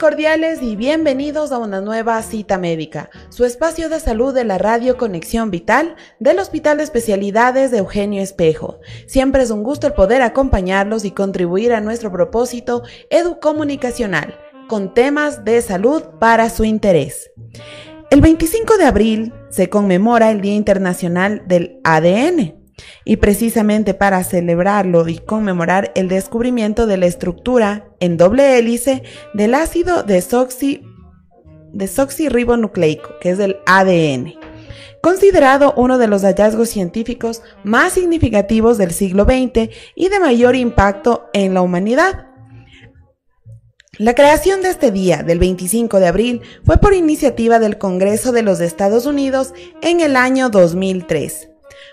Cordiales y bienvenidos a una nueva cita médica, su espacio de salud de la Radio Conexión Vital del Hospital de Especialidades de Eugenio Espejo. Siempre es un gusto el poder acompañarlos y contribuir a nuestro propósito educomunicacional con temas de salud para su interés. El 25 de abril se conmemora el Día Internacional del ADN y precisamente para celebrarlo y conmemorar el descubrimiento de la estructura en doble hélice del ácido desoxi, desoxirribonucleico, que es el ADN, considerado uno de los hallazgos científicos más significativos del siglo XX y de mayor impacto en la humanidad. La creación de este día, del 25 de abril, fue por iniciativa del Congreso de los Estados Unidos en el año 2003.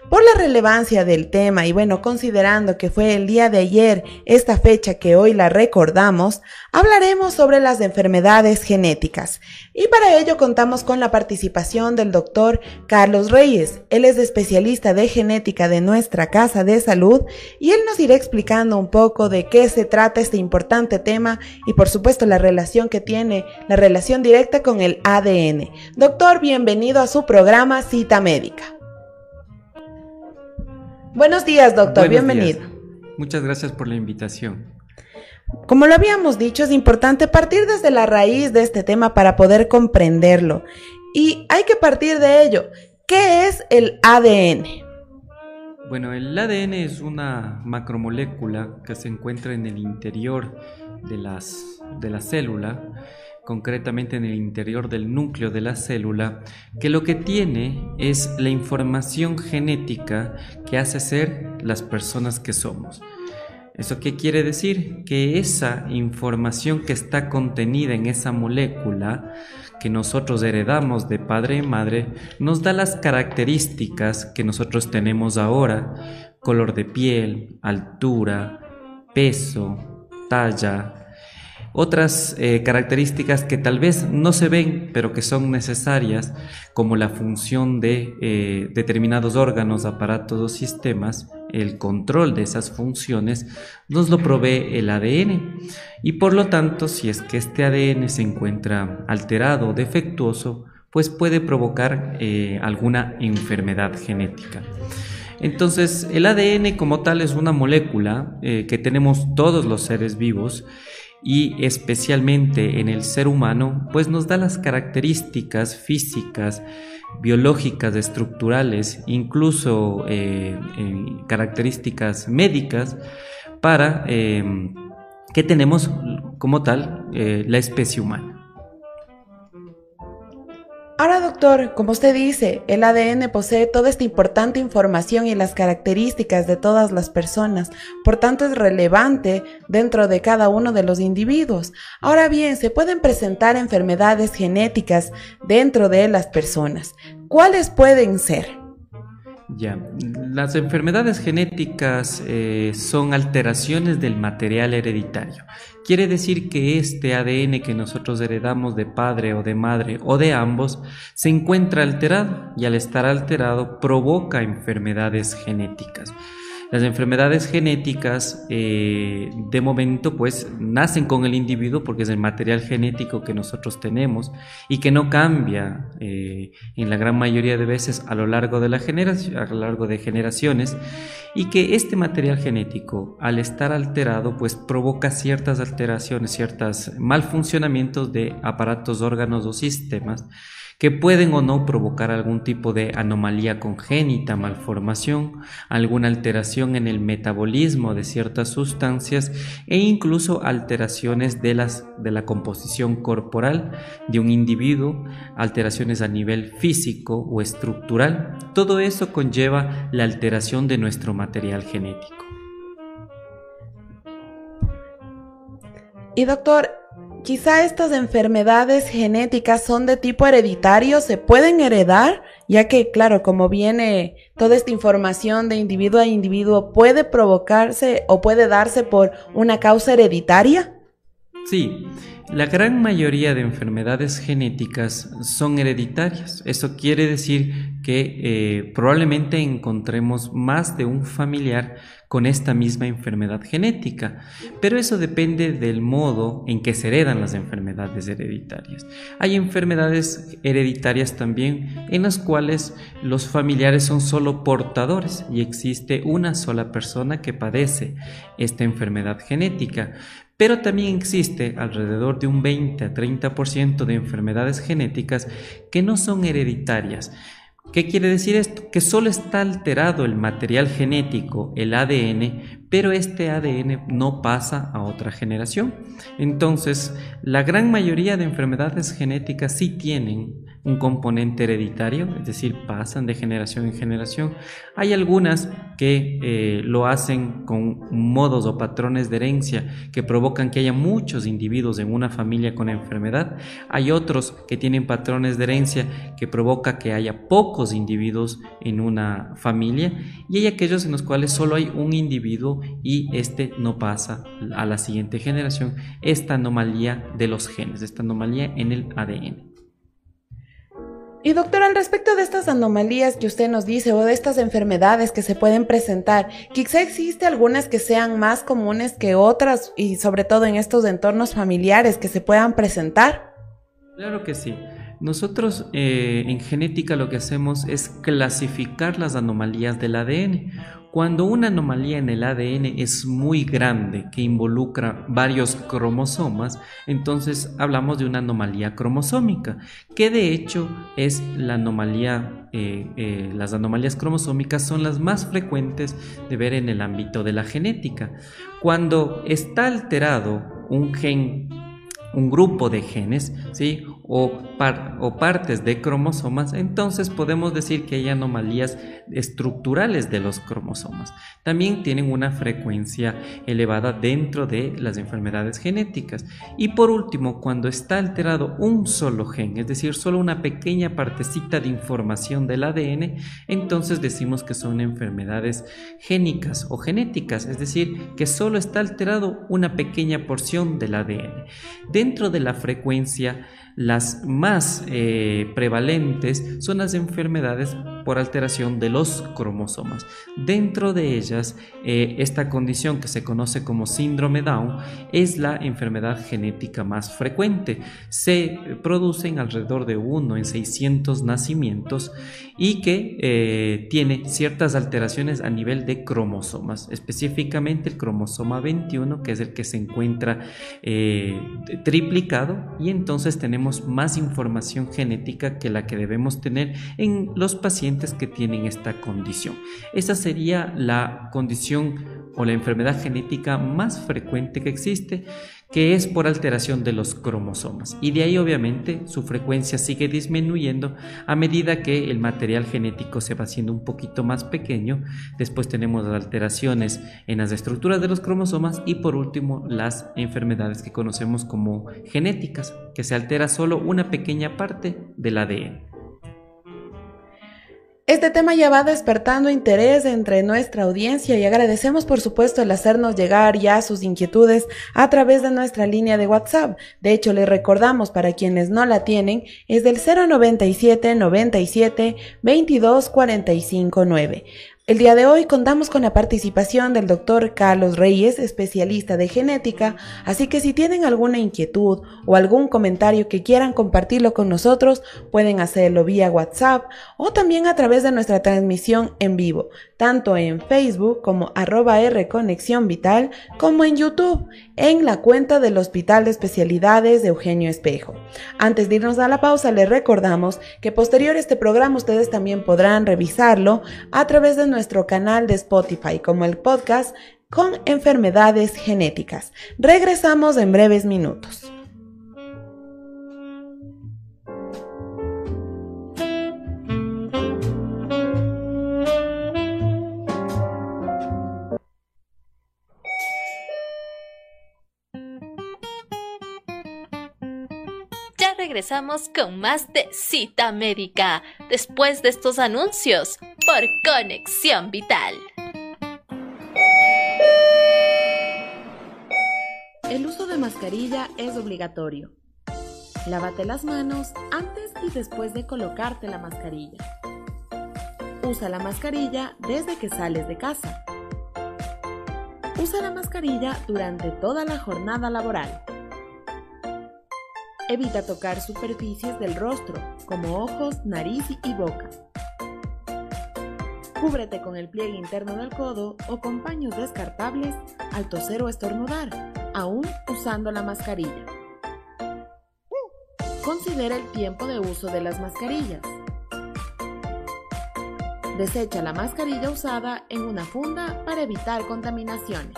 Por la relevancia del tema y bueno, considerando que fue el día de ayer esta fecha que hoy la recordamos, hablaremos sobre las enfermedades genéticas. Y para ello contamos con la participación del doctor Carlos Reyes. Él es especialista de genética de nuestra Casa de Salud y él nos irá explicando un poco de qué se trata este importante tema y por supuesto la relación que tiene, la relación directa con el ADN. Doctor, bienvenido a su programa Cita Médica. Buenos días, doctor. Bienvenido. Muchas gracias por la invitación. Como lo habíamos dicho, es importante partir desde la raíz de este tema para poder comprenderlo. Y hay que partir de ello. ¿Qué es el ADN? Bueno, el ADN es una macromolécula que se encuentra en el interior de, las, de la célula concretamente en el interior del núcleo de la célula, que lo que tiene es la información genética que hace ser las personas que somos. ¿Eso qué quiere decir? Que esa información que está contenida en esa molécula que nosotros heredamos de padre y madre nos da las características que nosotros tenemos ahora, color de piel, altura, peso, talla, otras eh, características que tal vez no se ven, pero que son necesarias, como la función de eh, determinados órganos, aparatos o sistemas, el control de esas funciones, nos lo provee el ADN. Y por lo tanto, si es que este ADN se encuentra alterado o defectuoso, pues puede provocar eh, alguna enfermedad genética. Entonces, el ADN como tal es una molécula que tenemos todos los seres vivos y especialmente en el ser humano, pues nos da las características físicas, biológicas, estructurales, incluso eh, características médicas para eh, que tenemos como tal eh, la especie humana. Ahora, doctor, como usted dice, el ADN posee toda esta importante información y las características de todas las personas, por tanto es relevante dentro de cada uno de los individuos. Ahora bien, se pueden presentar enfermedades genéticas dentro de las personas. ¿Cuáles pueden ser? Ya, las enfermedades genéticas eh, son alteraciones del material hereditario. Quiere decir que este ADN que nosotros heredamos de padre o de madre o de ambos se encuentra alterado y al estar alterado provoca enfermedades genéticas. Las enfermedades genéticas eh, de momento pues nacen con el individuo porque es el material genético que nosotros tenemos y que no cambia eh, en la gran mayoría de veces a lo largo de la generación, a lo largo de generaciones y que este material genético al estar alterado pues provoca ciertas alteraciones, ciertos malfuncionamientos de aparatos, órganos o sistemas que pueden o no provocar algún tipo de anomalía congénita, malformación, alguna alteración en el metabolismo de ciertas sustancias e incluso alteraciones de, las, de la composición corporal de un individuo, alteraciones a nivel físico o estructural. Todo eso conlleva la alteración de nuestro material genético. Y doctor, Quizá estas enfermedades genéticas son de tipo hereditario, se pueden heredar, ya que, claro, como viene toda esta información de individuo a individuo, puede provocarse o puede darse por una causa hereditaria. Sí, la gran mayoría de enfermedades genéticas son hereditarias. Eso quiere decir que eh, probablemente encontremos más de un familiar con esta misma enfermedad genética, pero eso depende del modo en que se heredan las enfermedades hereditarias. Hay enfermedades hereditarias también en las cuales los familiares son solo portadores y existe una sola persona que padece esta enfermedad genética, pero también existe alrededor de un 20 a 30% de enfermedades genéticas que no son hereditarias. ¿Qué quiere decir esto? Que solo está alterado el material genético, el ADN, pero este ADN no pasa a otra generación. Entonces, la gran mayoría de enfermedades genéticas sí tienen un componente hereditario, es decir, pasan de generación en generación. Hay algunas que eh, lo hacen con modos o patrones de herencia que provocan que haya muchos individuos en una familia con enfermedad. Hay otros que tienen patrones de herencia que provoca que haya pocos individuos en una familia y hay aquellos en los cuales solo hay un individuo y este no pasa a la siguiente generación. Esta anomalía de los genes, esta anomalía en el ADN. Y doctor, al respecto de estas anomalías que usted nos dice o de estas enfermedades que se pueden presentar, quizá existe algunas que sean más comunes que otras y sobre todo en estos entornos familiares que se puedan presentar. Claro que sí. Nosotros eh, en genética lo que hacemos es clasificar las anomalías del ADN. Cuando una anomalía en el ADN es muy grande, que involucra varios cromosomas, entonces hablamos de una anomalía cromosómica, que de hecho es la anomalía, eh, eh, las anomalías cromosómicas son las más frecuentes de ver en el ámbito de la genética. Cuando está alterado un gen un grupo de genes, ¿sí? O, o, partes de cromosomas, entonces podemos decir que hay anomalías estructurales de los cromosomas. También tienen una frecuencia elevada dentro de las enfermedades genéticas. Y por último, cuando está alterado un solo gen, es decir, solo una pequeña partecita de información del ADN, entonces decimos que son enfermedades génicas o genéticas, es decir, que solo está alterado una pequeña porción del ADN. Dentro de la frecuencia las más eh, prevalentes son las enfermedades por alteración de los cromosomas. Dentro de ellas, eh, esta condición que se conoce como síndrome Down es la enfermedad genética más frecuente. Se producen alrededor de 1 en 600 nacimientos y que eh, tiene ciertas alteraciones a nivel de cromosomas, específicamente el cromosoma 21, que es el que se encuentra triplicado, y entonces tenemos más información genética que la que debemos tener en los pacientes que tienen esta condición. Esa sería la condición o la enfermedad genética más frecuente que existe que es por alteración de los cromosomas. Y de ahí obviamente su frecuencia sigue disminuyendo a medida que el material genético se va haciendo un poquito más pequeño. Después tenemos las alteraciones en las estructuras de los cromosomas y por último las enfermedades que conocemos como genéticas, que se altera solo una pequeña parte del ADN. Este tema ya va despertando interés entre nuestra audiencia y agradecemos por supuesto el hacernos llegar ya sus inquietudes a través de nuestra línea de WhatsApp. De hecho, les recordamos para quienes no la tienen, es del 097 97 22 45 9. El día de hoy contamos con la participación del doctor Carlos Reyes, especialista de genética, así que si tienen alguna inquietud o algún comentario que quieran compartirlo con nosotros, pueden hacerlo vía WhatsApp o también a través de nuestra transmisión en vivo, tanto en Facebook como arroba R Conexión Vital, como en YouTube, en la cuenta del Hospital de Especialidades de Eugenio Espejo. Antes de irnos a la pausa, les recordamos que posterior a este programa ustedes también podrán revisarlo a través de nuestro canal de Spotify como el podcast con enfermedades genéticas. Regresamos en breves minutos. Ya regresamos con más de cita médica después de estos anuncios por Conexión Vital. El uso de mascarilla es obligatorio. Lávate las manos antes y después de colocarte la mascarilla. Usa la mascarilla desde que sales de casa. Usa la mascarilla durante toda la jornada laboral. Evita tocar superficies del rostro, como ojos, nariz y boca. Cúbrete con el pliegue interno del codo o con paños descartables al toser o estornudar, aún usando la mascarilla. Considera el tiempo de uso de las mascarillas. Desecha la mascarilla usada en una funda para evitar contaminaciones.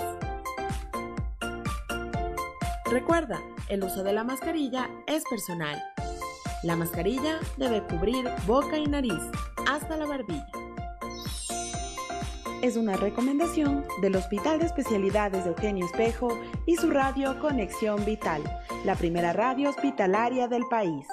Recuerda, el uso de la mascarilla es personal. La mascarilla debe cubrir boca y nariz hasta la barbilla es una recomendación del Hospital de Especialidades de Eugenio Espejo y su radio Conexión Vital, la primera radio hospitalaria del país.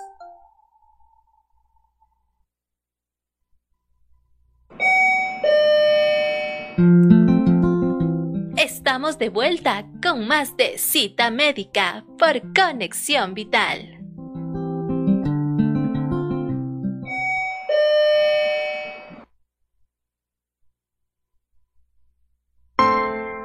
Estamos de vuelta con más de cita médica por Conexión Vital.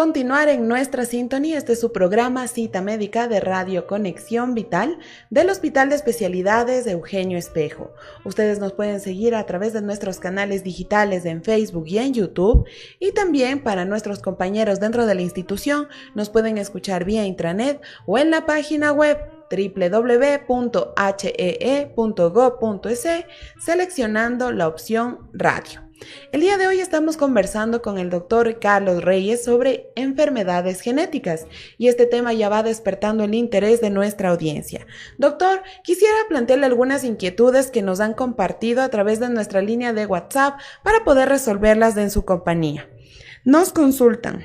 Continuar en nuestra sintonía. Este es su programa Cita Médica de Radio Conexión Vital del Hospital de Especialidades de Eugenio Espejo. Ustedes nos pueden seguir a través de nuestros canales digitales en Facebook y en YouTube. Y también para nuestros compañeros dentro de la institución nos pueden escuchar vía intranet o en la página web www.hee.gov.es seleccionando la opción radio. El día de hoy estamos conversando con el doctor Carlos Reyes sobre enfermedades genéticas y este tema ya va despertando el interés de nuestra audiencia. Doctor, quisiera plantearle algunas inquietudes que nos han compartido a través de nuestra línea de WhatsApp para poder resolverlas en su compañía. Nos consultan.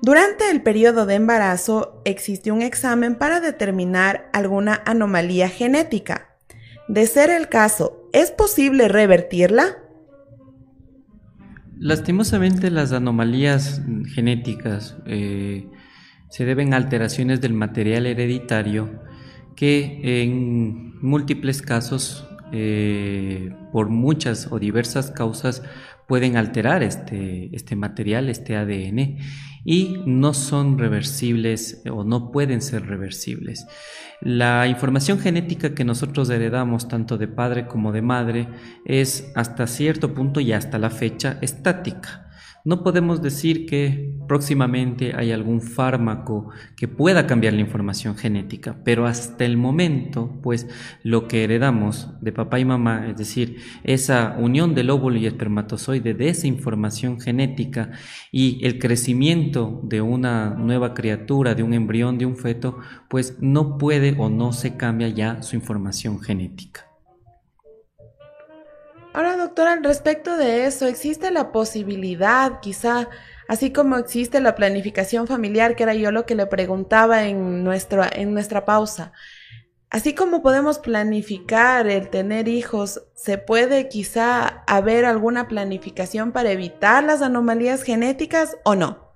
Durante el periodo de embarazo existe un examen para determinar alguna anomalía genética. De ser el caso, ¿es posible revertirla? Lastimosamente las anomalías genéticas eh, se deben a alteraciones del material hereditario que en múltiples casos, eh, por muchas o diversas causas, pueden alterar este, este material, este ADN, y no son reversibles o no pueden ser reversibles. La información genética que nosotros heredamos tanto de padre como de madre es hasta cierto punto y hasta la fecha estática. No podemos decir que próximamente hay algún fármaco que pueda cambiar la información genética, pero hasta el momento, pues lo que heredamos de papá y mamá, es decir, esa unión del óvulo y espermatozoide de esa información genética y el crecimiento de una nueva criatura, de un embrión, de un feto, pues no puede o no se cambia ya su información genética. Ahora, doctora, al respecto de eso, ¿existe la posibilidad, quizá, así como existe la planificación familiar, que era yo lo que le preguntaba en, nuestro, en nuestra pausa? Así como podemos planificar el tener hijos, ¿se puede quizá haber alguna planificación para evitar las anomalías genéticas o no?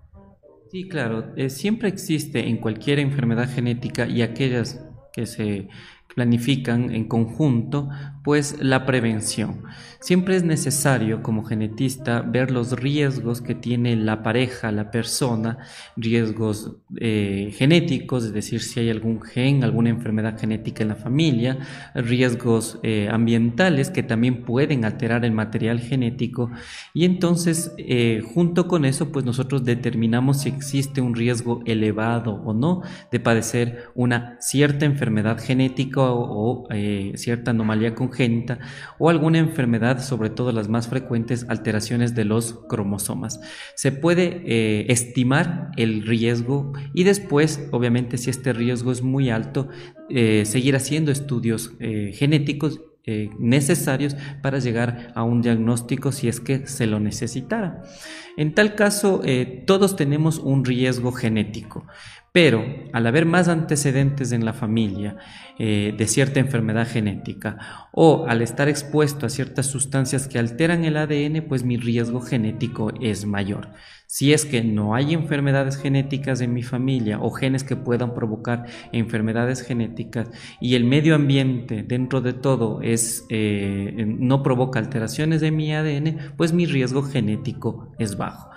Sí, claro, eh, siempre existe en cualquier enfermedad genética y aquellas que se planifican en conjunto, pues la prevención. Siempre es necesario como genetista ver los riesgos que tiene la pareja, la persona, riesgos eh, genéticos, es decir, si hay algún gen, alguna enfermedad genética en la familia, riesgos eh, ambientales que también pueden alterar el material genético y entonces eh, junto con eso pues nosotros determinamos si existe un riesgo elevado o no de padecer una cierta enfermedad genética o, eh, cierta anomalía congénita o alguna enfermedad, sobre todo las más frecuentes, alteraciones de los cromosomas. Se puede eh, estimar el riesgo y después, obviamente, si este riesgo es muy alto, eh, seguir haciendo estudios genéticos necesarios para llegar a un diagnóstico si es que se lo necesitara. En tal caso, todos tenemos un riesgo genético. Pero al haber más antecedentes en la familia eh, de cierta enfermedad genética o al estar expuesto a ciertas sustancias que alteran el ADN, pues mi riesgo genético es mayor. Si es que no hay enfermedades genéticas en mi familia o genes que puedan provocar enfermedades genéticas y el medio ambiente dentro de todo es, eh, no provoca alteraciones de mi ADN, pues mi riesgo genético es bajo.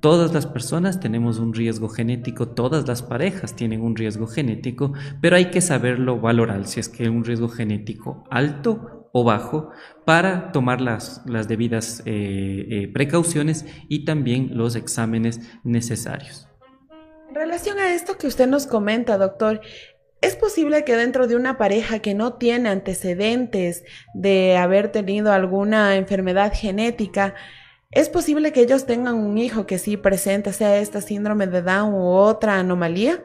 Todas las personas tenemos un riesgo genético, todas las parejas tienen un riesgo genético, pero hay que saberlo valorar si es que es un riesgo genético alto o bajo para tomar las, debidas eh, eh, precauciones y también los exámenes necesarios. En relación a esto que usted nos comenta, doctor, ¿Es posible que dentro de una pareja que no tiene antecedentes de haber tenido alguna enfermedad genética, ¿Es posible que ellos tengan un hijo que sí presente, sea esta síndrome de Down u otra anomalía?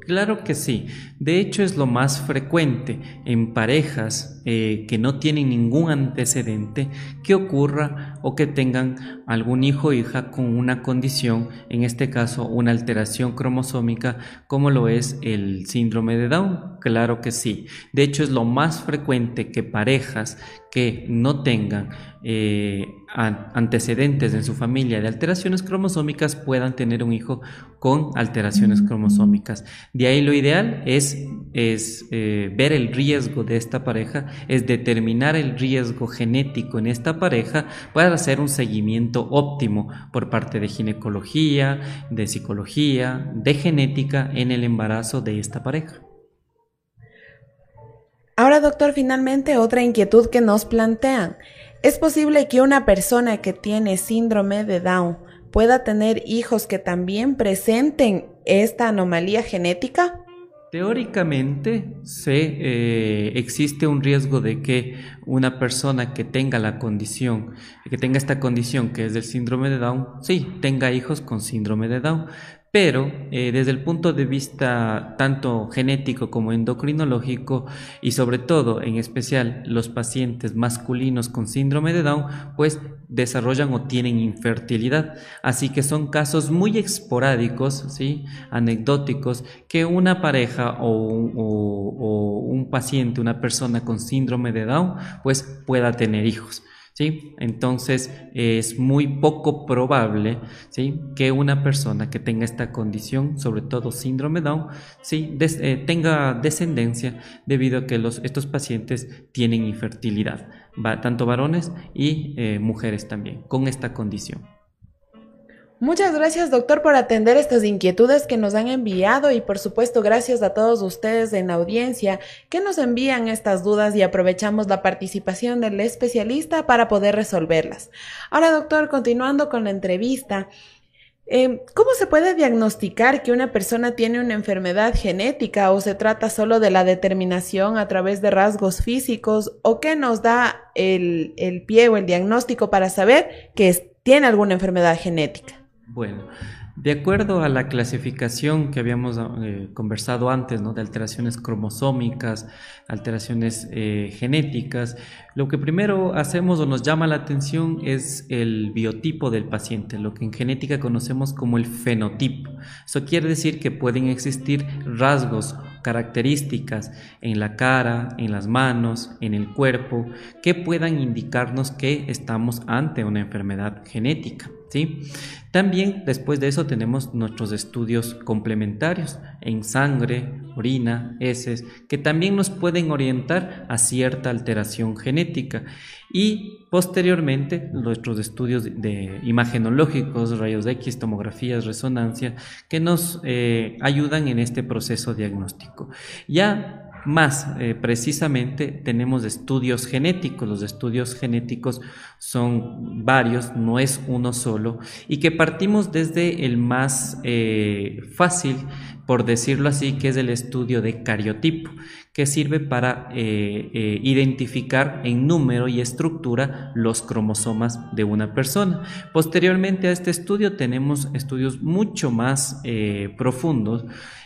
Claro que sí. De hecho, es lo más frecuente en parejas eh, que no tienen ningún antecedente que ocurra o que tengan algún hijo o hija con una condición, en este caso una alteración cromosómica, como lo es el síndrome de Down. Claro que sí. De hecho, es lo más frecuente que parejas que no tengan eh, antecedentes en su familia de alteraciones cromosómicas puedan tener un hijo con alteraciones cromosómicas. De ahí lo ideal es, es eh, ver el riesgo de esta pareja, es determinar el riesgo genético en esta pareja para hacer un seguimiento óptimo por parte de ginecología, de psicología, de genética en el embarazo de esta pareja. Ahora, doctor, finalmente otra inquietud que nos plantean. ¿Es posible que una persona que tiene síndrome de Down pueda tener hijos que también presenten esta anomalía genética? Teóricamente se, eh, existe un riesgo de que una persona que tenga la condición, que tenga esta condición que es del síndrome de Down, sí, tenga hijos con síndrome de Down, pero eh, desde el punto de vista tanto genético como endocrinológico y sobre todo en especial los pacientes masculinos con síndrome de Down pues desarrollan o tienen infertilidad así que son casos muy esporádicos ¿sí? anecdóticos que una pareja o, un paciente una persona con síndrome de Down pues pueda tener hijos ¿sí? Entonces es muy poco probable, ¿sí? Que una persona que tenga esta condición, sobre todo síndrome Down, ¿sí? Eh, tenga descendencia debido a que los, estos pacientes tienen infertilidad, tanto varones y eh, mujeres también, con esta condición. Muchas gracias, doctor, por atender estas inquietudes que nos han enviado y por supuesto gracias a todos ustedes en la audiencia que nos envían estas dudas y aprovechamos la participación del especialista para poder resolverlas. Ahora, doctor, continuando con la entrevista, em, ¿Cómo se puede diagnosticar que una persona tiene una enfermedad genética o se trata solo de la determinación a través de rasgos físicos o qué nos da el, el pie o el diagnóstico para saber que tiene alguna enfermedad genética? Bueno, de acuerdo a la clasificación que habíamos eh, conversado antes, de alteraciones cromosómicas, alteraciones eh, genéticas, lo que primero hacemos o nos llama la atención es el biotipo del paciente, lo que en genética conocemos como el fenotipo. Eso quiere decir que pueden existir rasgos, características en la cara, en las manos, en el cuerpo, que puedan indicarnos que estamos ante una enfermedad genética. ¿Sí? También después de eso tenemos nuestros estudios complementarios en sangre, orina, heces, que también nos pueden orientar a cierta alteración genética. Y posteriormente nuestros estudios de imagenológicos, rayos X, tomografías, resonancia, que nos eh, ayudan en este proceso diagnóstico. Ya más eh, precisamente tenemos estudios genéticos. Los estudios genéticos son varios, no es uno solo, y que partimos desde el más eh, fácil, por decirlo así, que es el estudio de cariotipo, que sirve para eh, identificar en número y estructura los cromosomas de una persona. Posteriormente a este estudio tenemos estudios mucho más profundos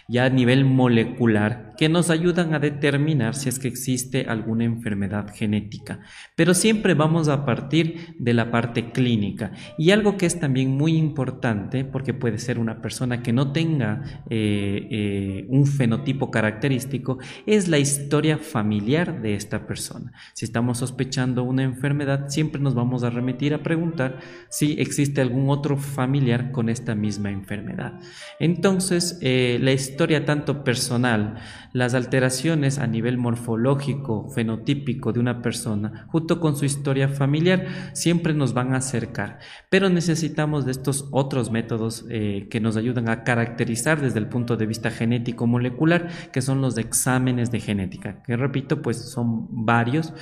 ya a nivel molecular que nos ayudan a determinar si es que existe alguna enfermedad genética. Pero siempre vamos a partir de la parte clínica. Y algo que es también muy importante, porque puede ser una persona que no tenga eh, eh, un fenotipo característico, es la historia familiar de esta persona. Si estamos sospechando una enfermedad, siempre nos vamos a remitir a preguntar si existe algún otro familiar con esta misma enfermedad. Entonces, eh, la historia tanto personal, las alteraciones a nivel morfológico, fenotípico de una persona, junto con su historia familiar, siempre nos van a acercar. Pero necesitamos de estos otros métodos eh, que nos ayudan a caracterizar desde el punto de vista genético molecular, que son los exámenes de genética, que repito, pues son varios.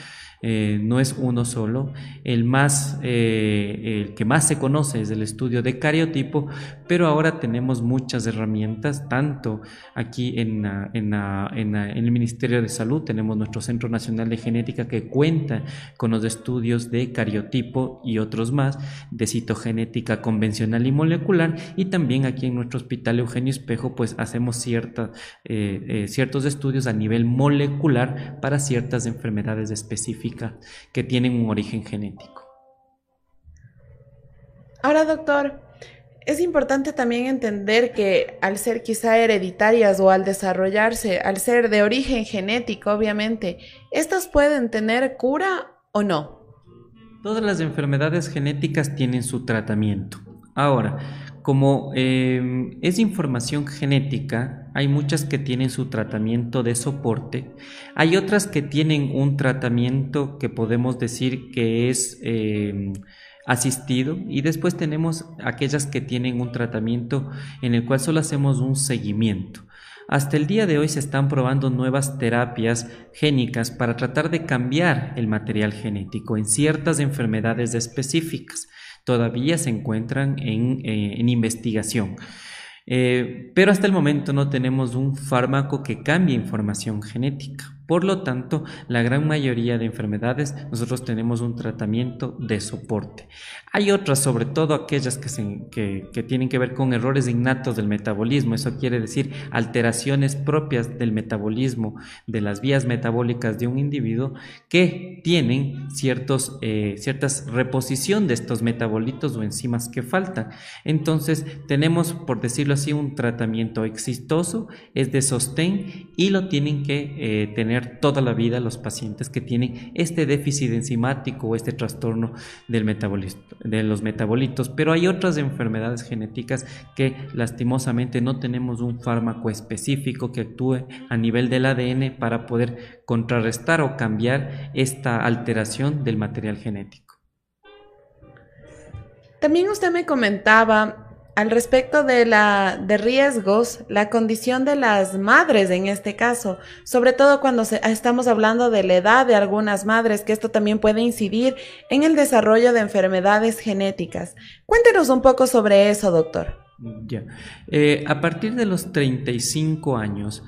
Eh, no es uno solo. El, más, eh, el que más se conoce es el estudio de cariotipo, pero ahora tenemos muchas herramientas, tanto aquí en, en, el Ministerio de Salud, tenemos nuestro Centro Nacional de Genética que cuenta con los estudios de cariotipo y otros más, de citogenética convencional y molecular, y también aquí en nuestro Hospital Eugenio Espejo, pues hacemos cierta, eh, ciertos estudios a nivel molecular para ciertas enfermedades específicas que tienen un origen genético. Ahora, doctor, es importante también entender que al ser quizá hereditarias o al desarrollarse, al ser de origen genético, obviamente, ¿estas pueden tener cura o no? Todas las enfermedades genéticas tienen su tratamiento. Ahora, como em, es información genética, hay muchas que tienen su tratamiento de soporte, hay otras que tienen un tratamiento que podemos decir que es em, asistido y después tenemos aquellas que tienen un tratamiento en el cual solo hacemos un seguimiento. Hasta el día de hoy se están probando nuevas terapias génicas para tratar de cambiar el material genético en ciertas enfermedades específicas todavía se encuentran en, eh, investigación. Eh, pero hasta el momento no tenemos un fármaco que cambie información genética. Por lo tanto, la gran mayoría de enfermedades nosotros tenemos un tratamiento de soporte. Hay otras, sobre todo aquellas que, tienen que ver con errores innatos del metabolismo, eso quiere decir alteraciones propias del metabolismo, de las vías metabólicas de un individuo, que tienen ciertos, eh, ciertas reposición de estos metabolitos o enzimas que faltan. Entonces, tenemos, por decirlo así, un tratamiento exitoso, es de sostén y lo tienen que eh, tener toda la vida los pacientes que tienen este déficit enzimático o este trastorno del de los metabolitos. Pero hay otras enfermedades genéticas que lastimosamente no tenemos un fármaco específico que actúe a nivel del ADN para poder contrarrestar o cambiar esta alteración del material genético. También usted me comentaba al respecto de la de riesgos, la condición de las madres en este caso, sobre todo cuando estamos hablando de la edad de algunas madres, que esto también puede incidir en el desarrollo de enfermedades genéticas. Cuéntenos un poco sobre eso, doctor. Ya. Eh, a partir de los 35 años,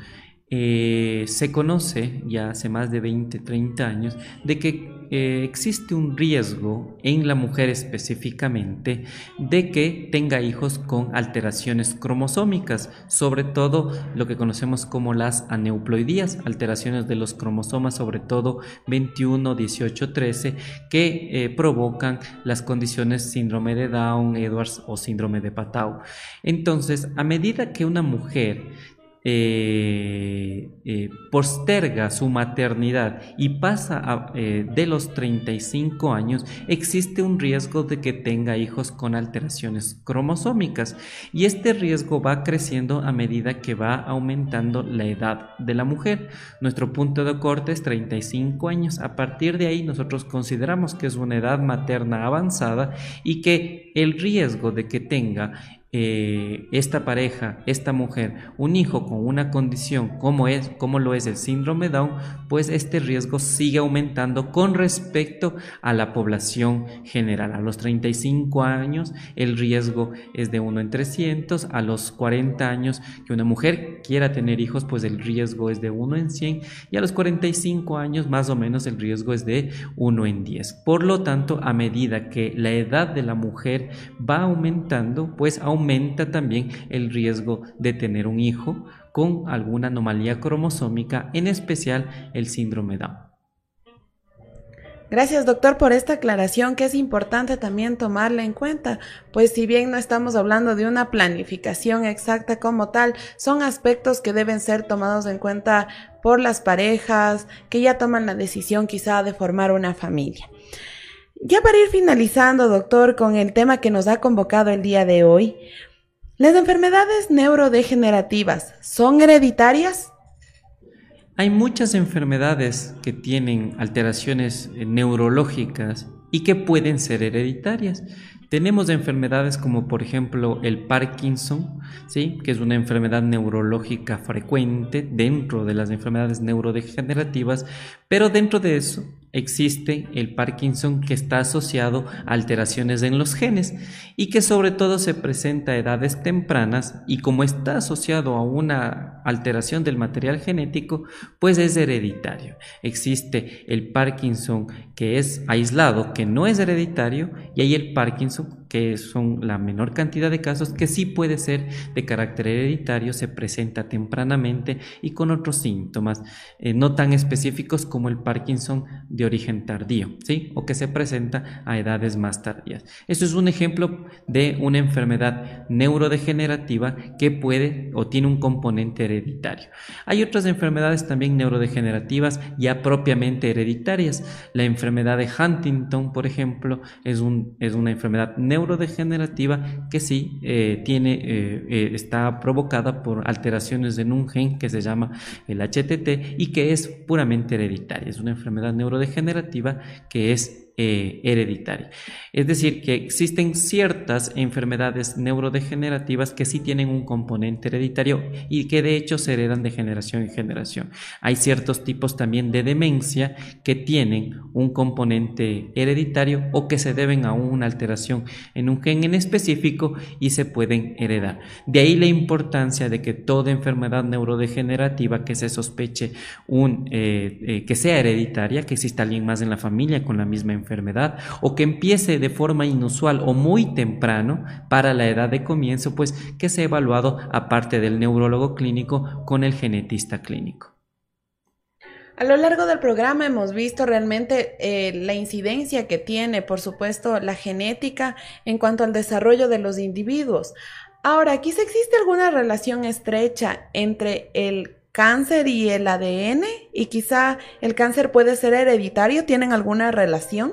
eh, se conoce ya hace más de 20, 30 años de que eh, existe un riesgo en la mujer específicamente de que tenga hijos con alteraciones cromosómicas, sobre todo lo que conocemos como las aneuploidías, alteraciones de los cromosomas, sobre todo 21, 18, 13, que eh, provocan las condiciones síndrome de Down, Edwards o síndrome de Patau. Entonces, a medida que una mujer eh, eh, posterga su maternidad y pasa eh, de los 35 años, existe un riesgo de que tenga hijos con alteraciones cromosómicas y este riesgo va creciendo a medida que va aumentando la edad de la mujer. Nuestro punto de corte es 35 años. A partir de ahí nosotros consideramos que es una edad materna avanzada y que el riesgo de que tenga eh, esta pareja, esta mujer, un hijo con una condición como, es, como lo es el síndrome Down, pues este riesgo sigue aumentando con respecto a la población general. A los 35 años el riesgo es de 1 en 300, a los 40 años que una mujer quiera tener hijos, pues el riesgo es de 1 en 100 y a los 45 años más o menos el riesgo es de 1 en 10. Por lo tanto, a medida que la edad de la mujer va aumentando, pues aumenta aumenta también el riesgo de tener un hijo con alguna anomalía cromosómica, en especial el síndrome Down. Gracias doctor por esta aclaración que es importante también tomarla en cuenta, pues si bien no estamos hablando de una planificación exacta como tal, son aspectos que deben ser tomados en cuenta por las parejas que ya toman la decisión quizá de formar una familia. Ya para ir finalizando, doctor, con el tema que nos ha convocado el día de hoy, ¿las enfermedades neurodegenerativas son hereditarias? Hay muchas enfermedades que tienen alteraciones eh, neurológicas y que pueden ser hereditarias. Tenemos enfermedades como por ejemplo el Parkinson, ¿sí? que es una enfermedad neurológica frecuente dentro de las enfermedades neurodegenerativas, pero dentro de eso existe el Parkinson que está asociado a alteraciones en los genes y que sobre todo se presenta a edades tempranas y como está asociado a una alteración del material genético, pues es hereditario. Existe el Parkinson que es aislado, que no es hereditario, y hay el Parkinson que son la menor cantidad de casos que sí puede ser de carácter hereditario, se presenta tempranamente y con otros síntomas eh, no tan específicos como el Parkinson de origen tardío, ¿sí? O que se presenta a edades más tardías. Eso es un ejemplo de una enfermedad neurodegenerativa que puede o tiene un componente hereditario. Hay otras enfermedades también neurodegenerativas ya propiamente hereditarias. La enfermedad de Huntington, por ejemplo, es, un, es una enfermedad neurodegenerativa neurodegenerativa que sí eh, tiene, eh, eh, está provocada por alteraciones en un gen que se llama el HTT y que es puramente hereditaria. Es una enfermedad neurodegenerativa que es eh, hereditaria. Es decir, que existen ciertas enfermedades neurodegenerativas que sí tienen un componente hereditario y que de hecho se heredan de generación en generación. Hay ciertos tipos también de demencia que tienen un componente hereditario o que se deben a una alteración en un gen en específico y se pueden heredar. De ahí la importancia de que toda enfermedad neurodegenerativa que se sospeche un, eh, eh, que sea hereditaria, que exista alguien más en la familia con la misma enfermedad, enfermedad o que empiece de forma inusual o muy temprano para la edad de comienzo, pues que sea evaluado aparte del neurólogo clínico con el genetista clínico. A lo largo del programa hemos visto realmente eh, la incidencia que tiene, por supuesto, la genética en cuanto al desarrollo de los individuos. Ahora, ¿quizá existe alguna relación estrecha entre el cáncer y el ADN y quizá el cáncer puede ser hereditario, ¿tienen alguna relación?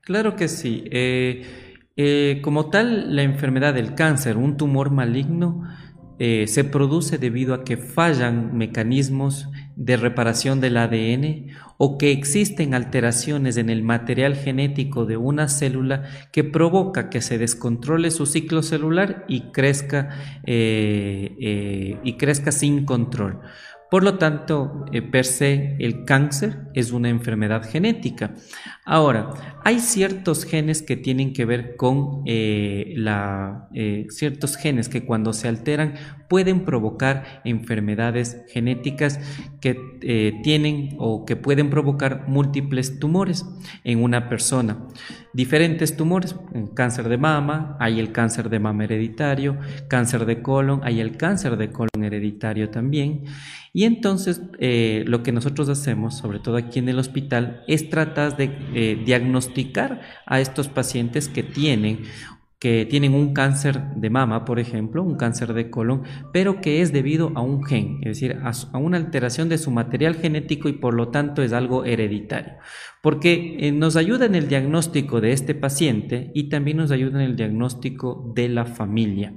Claro que sí. Eh, eh, como tal, la enfermedad del cáncer, un tumor maligno, eh, se produce debido a que fallan mecanismos de reparación del ADN o que existen alteraciones en el material genético de una célula que provoca que se descontrole su ciclo celular y crezca, eh, eh, y crezca sin control. Por lo tanto, eh, per se, el cáncer es una enfermedad genética. Ahora, hay ciertos genes que tienen que ver con eh, eh, ciertos genes que cuando se alteran pueden provocar enfermedades genéticas que tienen o que pueden provocar múltiples tumores en una persona. Diferentes tumores, cáncer de mama, hay el cáncer de mama hereditario, cáncer de colon, hay el cáncer de colon hereditario también. Y entonces eh, lo que nosotros hacemos, sobre todo aquí en el hospital, es tratar de eh, diagnosticar a estos pacientes que tienen que tienen un cáncer de mama, por ejemplo, un cáncer de colon, pero que es debido a un gen, es decir, a, una alteración de su material genético y por lo tanto es algo hereditario. Porque eh, nos ayuda en el diagnóstico de este paciente y también nos ayuda en el diagnóstico de la familia.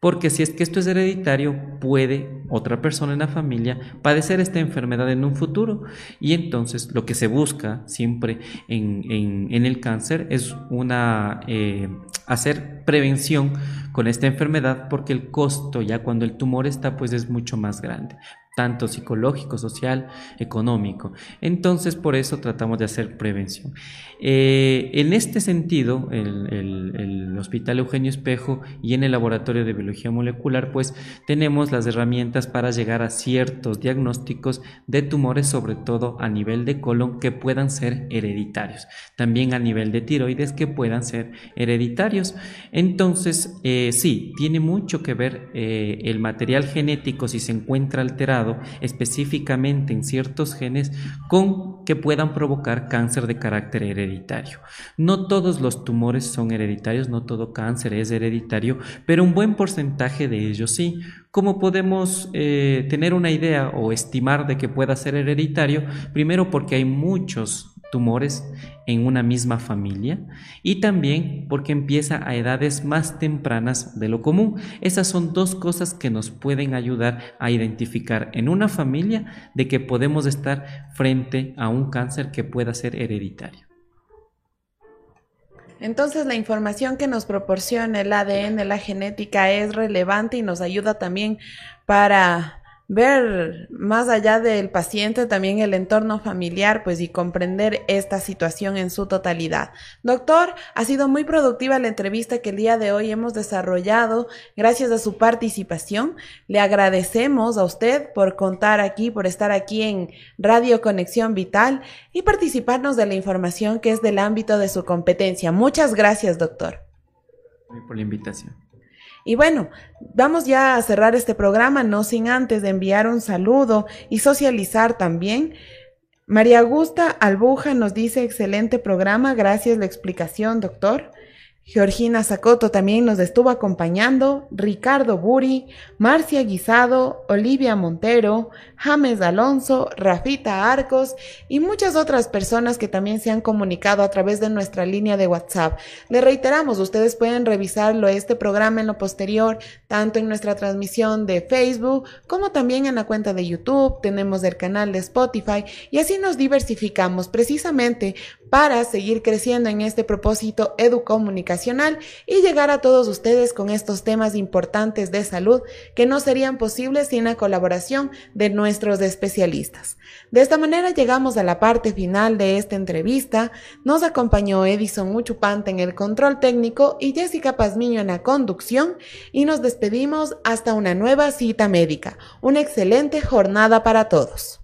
Porque si es que esto es hereditario, puede otra persona en la familia padecer esta enfermedad en un futuro. Y entonces lo que se busca siempre en, el cáncer es una, eh, hacer prevención con esta enfermedad porque el costo ya cuando el tumor está pues es mucho más grande tanto psicológico, social, económico. Entonces, por eso tratamos de hacer prevención. Eh, en este sentido, el, Hospital Eugenio Espejo y en el Laboratorio de Biología Molecular, pues tenemos las herramientas para llegar a ciertos diagnósticos de tumores, sobre todo a nivel de colon, que puedan ser hereditarios. También a nivel de tiroides, que puedan ser hereditarios. Entonces, eh, sí, tiene mucho que ver eh, el material genético si se encuentra alterado específicamente en ciertos genes con que puedan provocar cáncer de carácter hereditario. No todos los tumores son hereditarios, no todo cáncer es hereditario, pero un buen porcentaje de ellos sí. ¿Cómo podemos eh, tener una idea o estimar de que pueda ser hereditario? Primero porque hay muchos tumores en una misma familia y también porque empieza a edades más tempranas de lo común. Esas son dos cosas que nos pueden ayudar a identificar en una familia de que podemos estar frente a un cáncer que pueda ser hereditario. Entonces la información que nos proporciona el ADN, la genética, es relevante y nos ayuda también para ver más allá del paciente también el entorno familiar, pues y comprender esta situación en su totalidad. Doctor, ha sido muy productiva la entrevista que el día de hoy hemos desarrollado gracias a su participación. Le agradecemos a usted por contar aquí, por estar aquí en Radio Conexión Vital y participarnos de la información que es del ámbito de su competencia. Muchas gracias, doctor. Por la invitación. Y bueno, vamos ya a cerrar este programa, no sin antes de enviar un saludo y socializar también. María Augusta Albuja nos dice, excelente programa, gracias la explicación, doctor. Georgina Sacoto también nos estuvo acompañando, Ricardo Buri, Marcia Guisado, Olivia Montero, James Alonso, Rafita Arcos y muchas otras personas que también se han comunicado a través de nuestra línea de WhatsApp. Le reiteramos, ustedes pueden revisarlo este programa en lo posterior, tanto en nuestra transmisión de Facebook como también en la cuenta de YouTube, tenemos el canal de Spotify y así nos diversificamos precisamente para seguir creciendo en este propósito educomunicacional y llegar a todos ustedes con estos temas importantes de salud que no serían posibles sin la colaboración de nuestros especialistas. De esta manera llegamos a la parte final de esta entrevista. Nos acompañó Edison Muchupante en el control técnico y Jessica Pazmiño en la conducción y nos despedimos hasta una nueva cita médica. Una excelente jornada para todos.